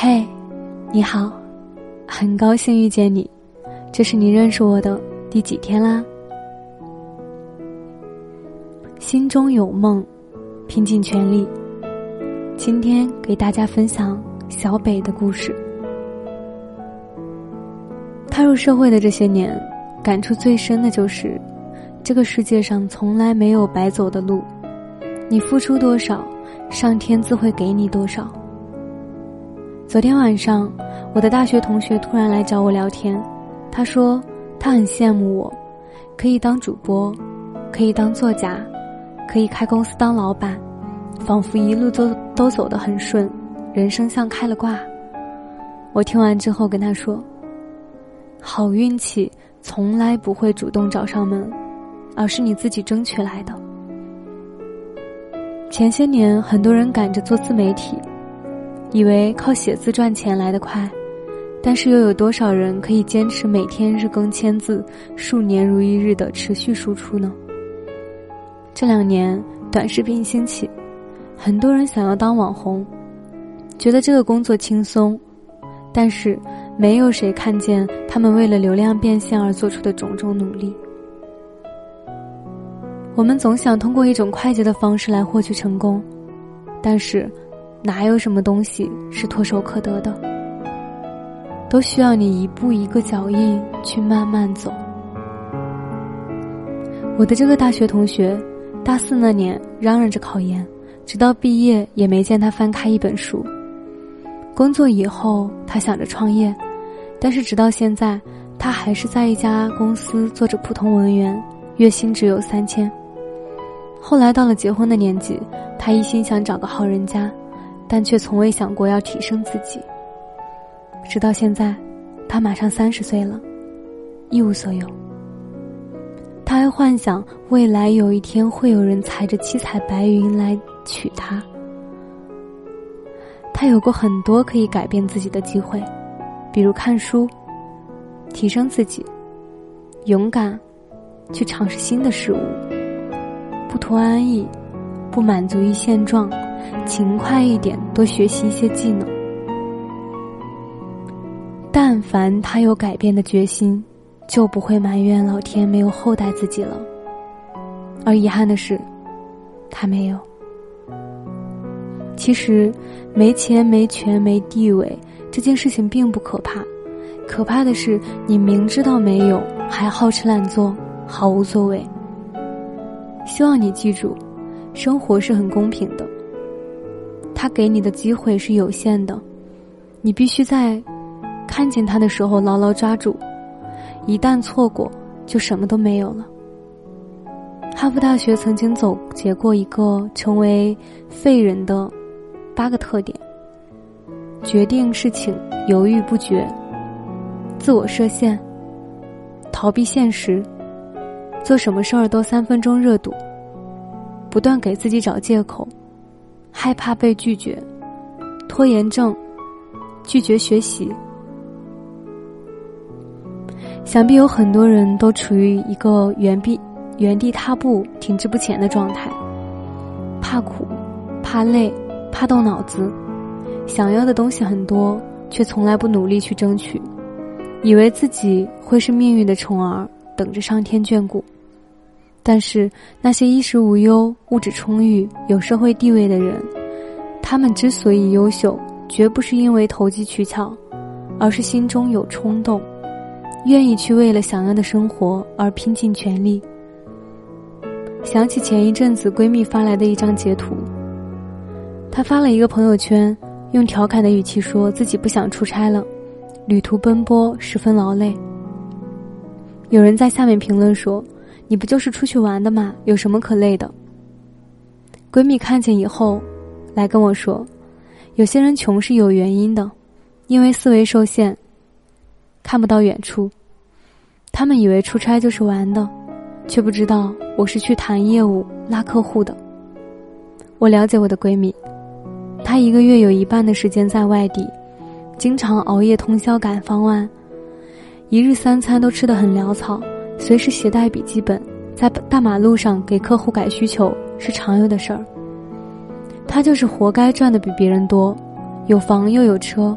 嘿，你好，很高兴遇见你，这是你认识我的第几天啦？心中有梦，拼尽全力。今天给大家分享小北的故事。踏入社会的这些年，感触最深的就是，这个世界上从来没有白走的路，你付出多少，上天自会给你多少。昨天晚上，我的大学同学突然来找我聊天，他说他很羡慕我，可以当主播，可以当作家，可以开公司当老板，仿佛一路都都走得很顺，人生像开了挂。我听完之后跟他说。好运气从来不会主动找上门，而是你自己争取来的。前些年，很多人赶着做自媒体，以为靠写字赚钱来得快，但是又有多少人可以坚持每天日更千字，数年如一日的持续输出呢？这两年，短视频兴起，很多人想要当网红，觉得这个工作轻松，但是。没有谁看见他们为了流量变现而做出的种种努力。我们总想通过一种快捷的方式来获取成功，但是，哪有什么东西是唾手可得的？都需要你一步一个脚印去慢慢走。我的这个大学同学，大四那年嚷嚷着考研，直到毕业也没见他翻开一本书。工作以后，他想着创业。但是直到现在，他还是在一家公司做着普通文员，月薪只有三千。后来到了结婚的年纪，他一心想找个好人家，但却从未想过要提升自己。直到现在，他马上三十岁了，一无所有。他还幻想未来有一天会有人踩着七彩白云来娶她。他有过很多可以改变自己的机会。比如看书，提升自己，勇敢，去尝试新的事物，不图安逸，不满足于现状，勤快一点，多学习一些技能。但凡他有改变的决心，就不会埋怨老天没有厚待自己了。而遗憾的是，他没有。其实，没钱、没权、没地位。这件事情并不可怕，可怕的是你明知道没有，还好吃懒做，毫无作为。希望你记住，生活是很公平的。他给你的机会是有限的，你必须在看见他的时候牢牢抓住，一旦错过，就什么都没有了。哈佛大学曾经总结过一个成为废人的八个特点。决定事情犹豫不决，自我设限，逃避现实，做什么事儿都三分钟热度，不断给自己找借口，害怕被拒绝，拖延症，拒绝学习。想必有很多人都处于一个原地原地踏步、停滞不前的状态，怕苦，怕累，怕动脑子。想要的东西很多，却从来不努力去争取，以为自己会是命运的宠儿，等着上天眷顾。但是那些衣食无忧、物质充裕、有社会地位的人，他们之所以优秀，绝不是因为投机取巧，而是心中有冲动，愿意去为了想要的生活而拼尽全力。想起前一阵子闺蜜发来的一张截图，她发了一个朋友圈。用调侃的语气说自己不想出差了，旅途奔波十分劳累。有人在下面评论说：“你不就是出去玩的吗？有什么可累的？”闺蜜看见以后，来跟我说：“有些人穷是有原因的，因为思维受限，看不到远处。他们以为出差就是玩的，却不知道我是去谈业务、拉客户的。”我了解我的闺蜜。她一个月有一半的时间在外地，经常熬夜通宵赶方案，一日三餐都吃得很潦草，随时携带笔记本，在大马路上给客户改需求是常有的事儿。他就是活该赚的比别人多，有房又有车，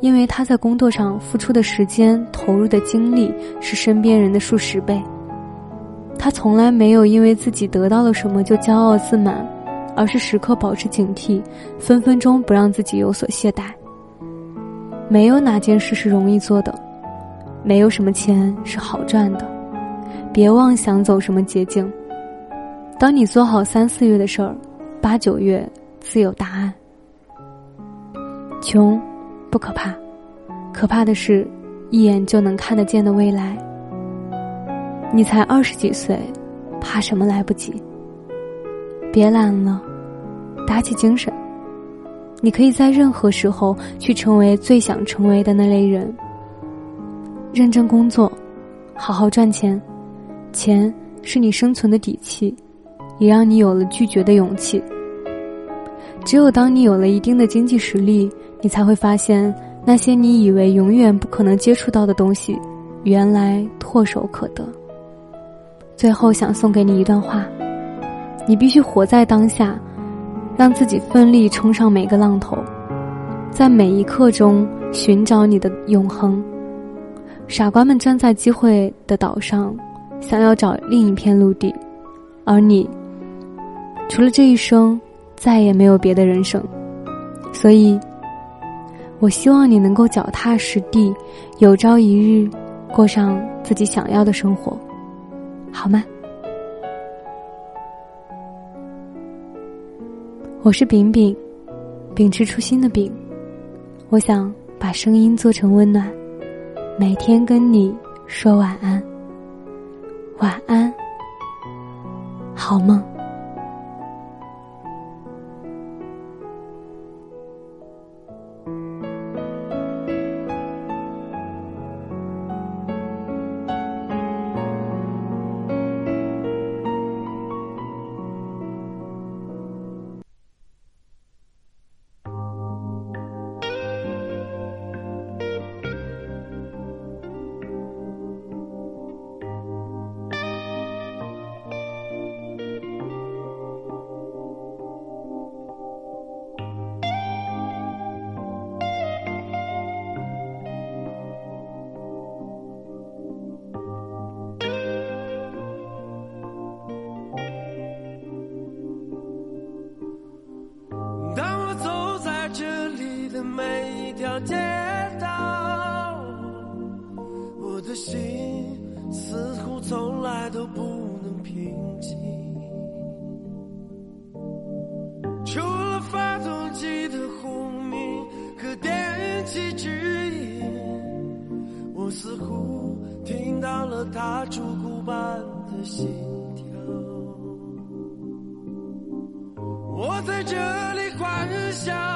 因为他在工作上付出的时间、投入的精力是身边人的数十倍。他从来没有因为自己得到了什么就骄傲自满，而是时刻保持警惕，分分钟不让自己有所懈怠。没有哪件事是容易做的，没有什么钱是好赚的，别妄想走什么捷径。当你做好三四月的事儿，八九月自有答案。穷。不可怕，可怕的是，一眼就能看得见的未来。你才二十几岁，怕什么来不及？别懒了，打起精神。你可以在任何时候去成为最想成为的那类人。认真工作，好好赚钱，钱是你生存的底气，也让你有了拒绝的勇气。只有当你有了一定的经济实力。你才会发现，那些你以为永远不可能接触到的东西，原来唾手可得。最后想送给你一段话：你必须活在当下，让自己奋力冲上每个浪头，在每一刻中寻找你的永恒。傻瓜们站在机会的岛上，想要找另一片陆地，而你，除了这一生，再也没有别的人生。所以。我希望你能够脚踏实地，有朝一日过上自己想要的生活，好吗？我是饼饼，秉持初心的饼。我想把声音做成温暖，每天跟你说晚安，晚安，好梦。的每一条街道，我的心似乎从来都不能平静。除了发动机的轰鸣和电气指引，我似乎听到了它烛骨般的心跳。我在这里幻想。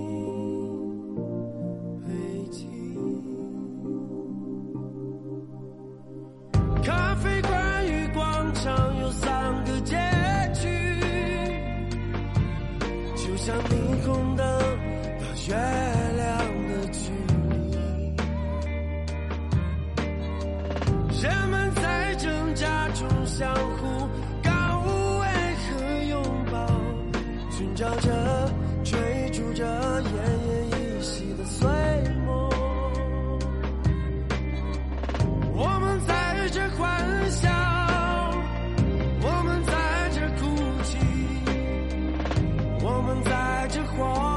月亮的距离，人们在挣扎中相互告慰和拥抱，寻找着追逐着奄奄一息的碎梦。我们在这欢笑，我们在这哭泣，我们在这慌。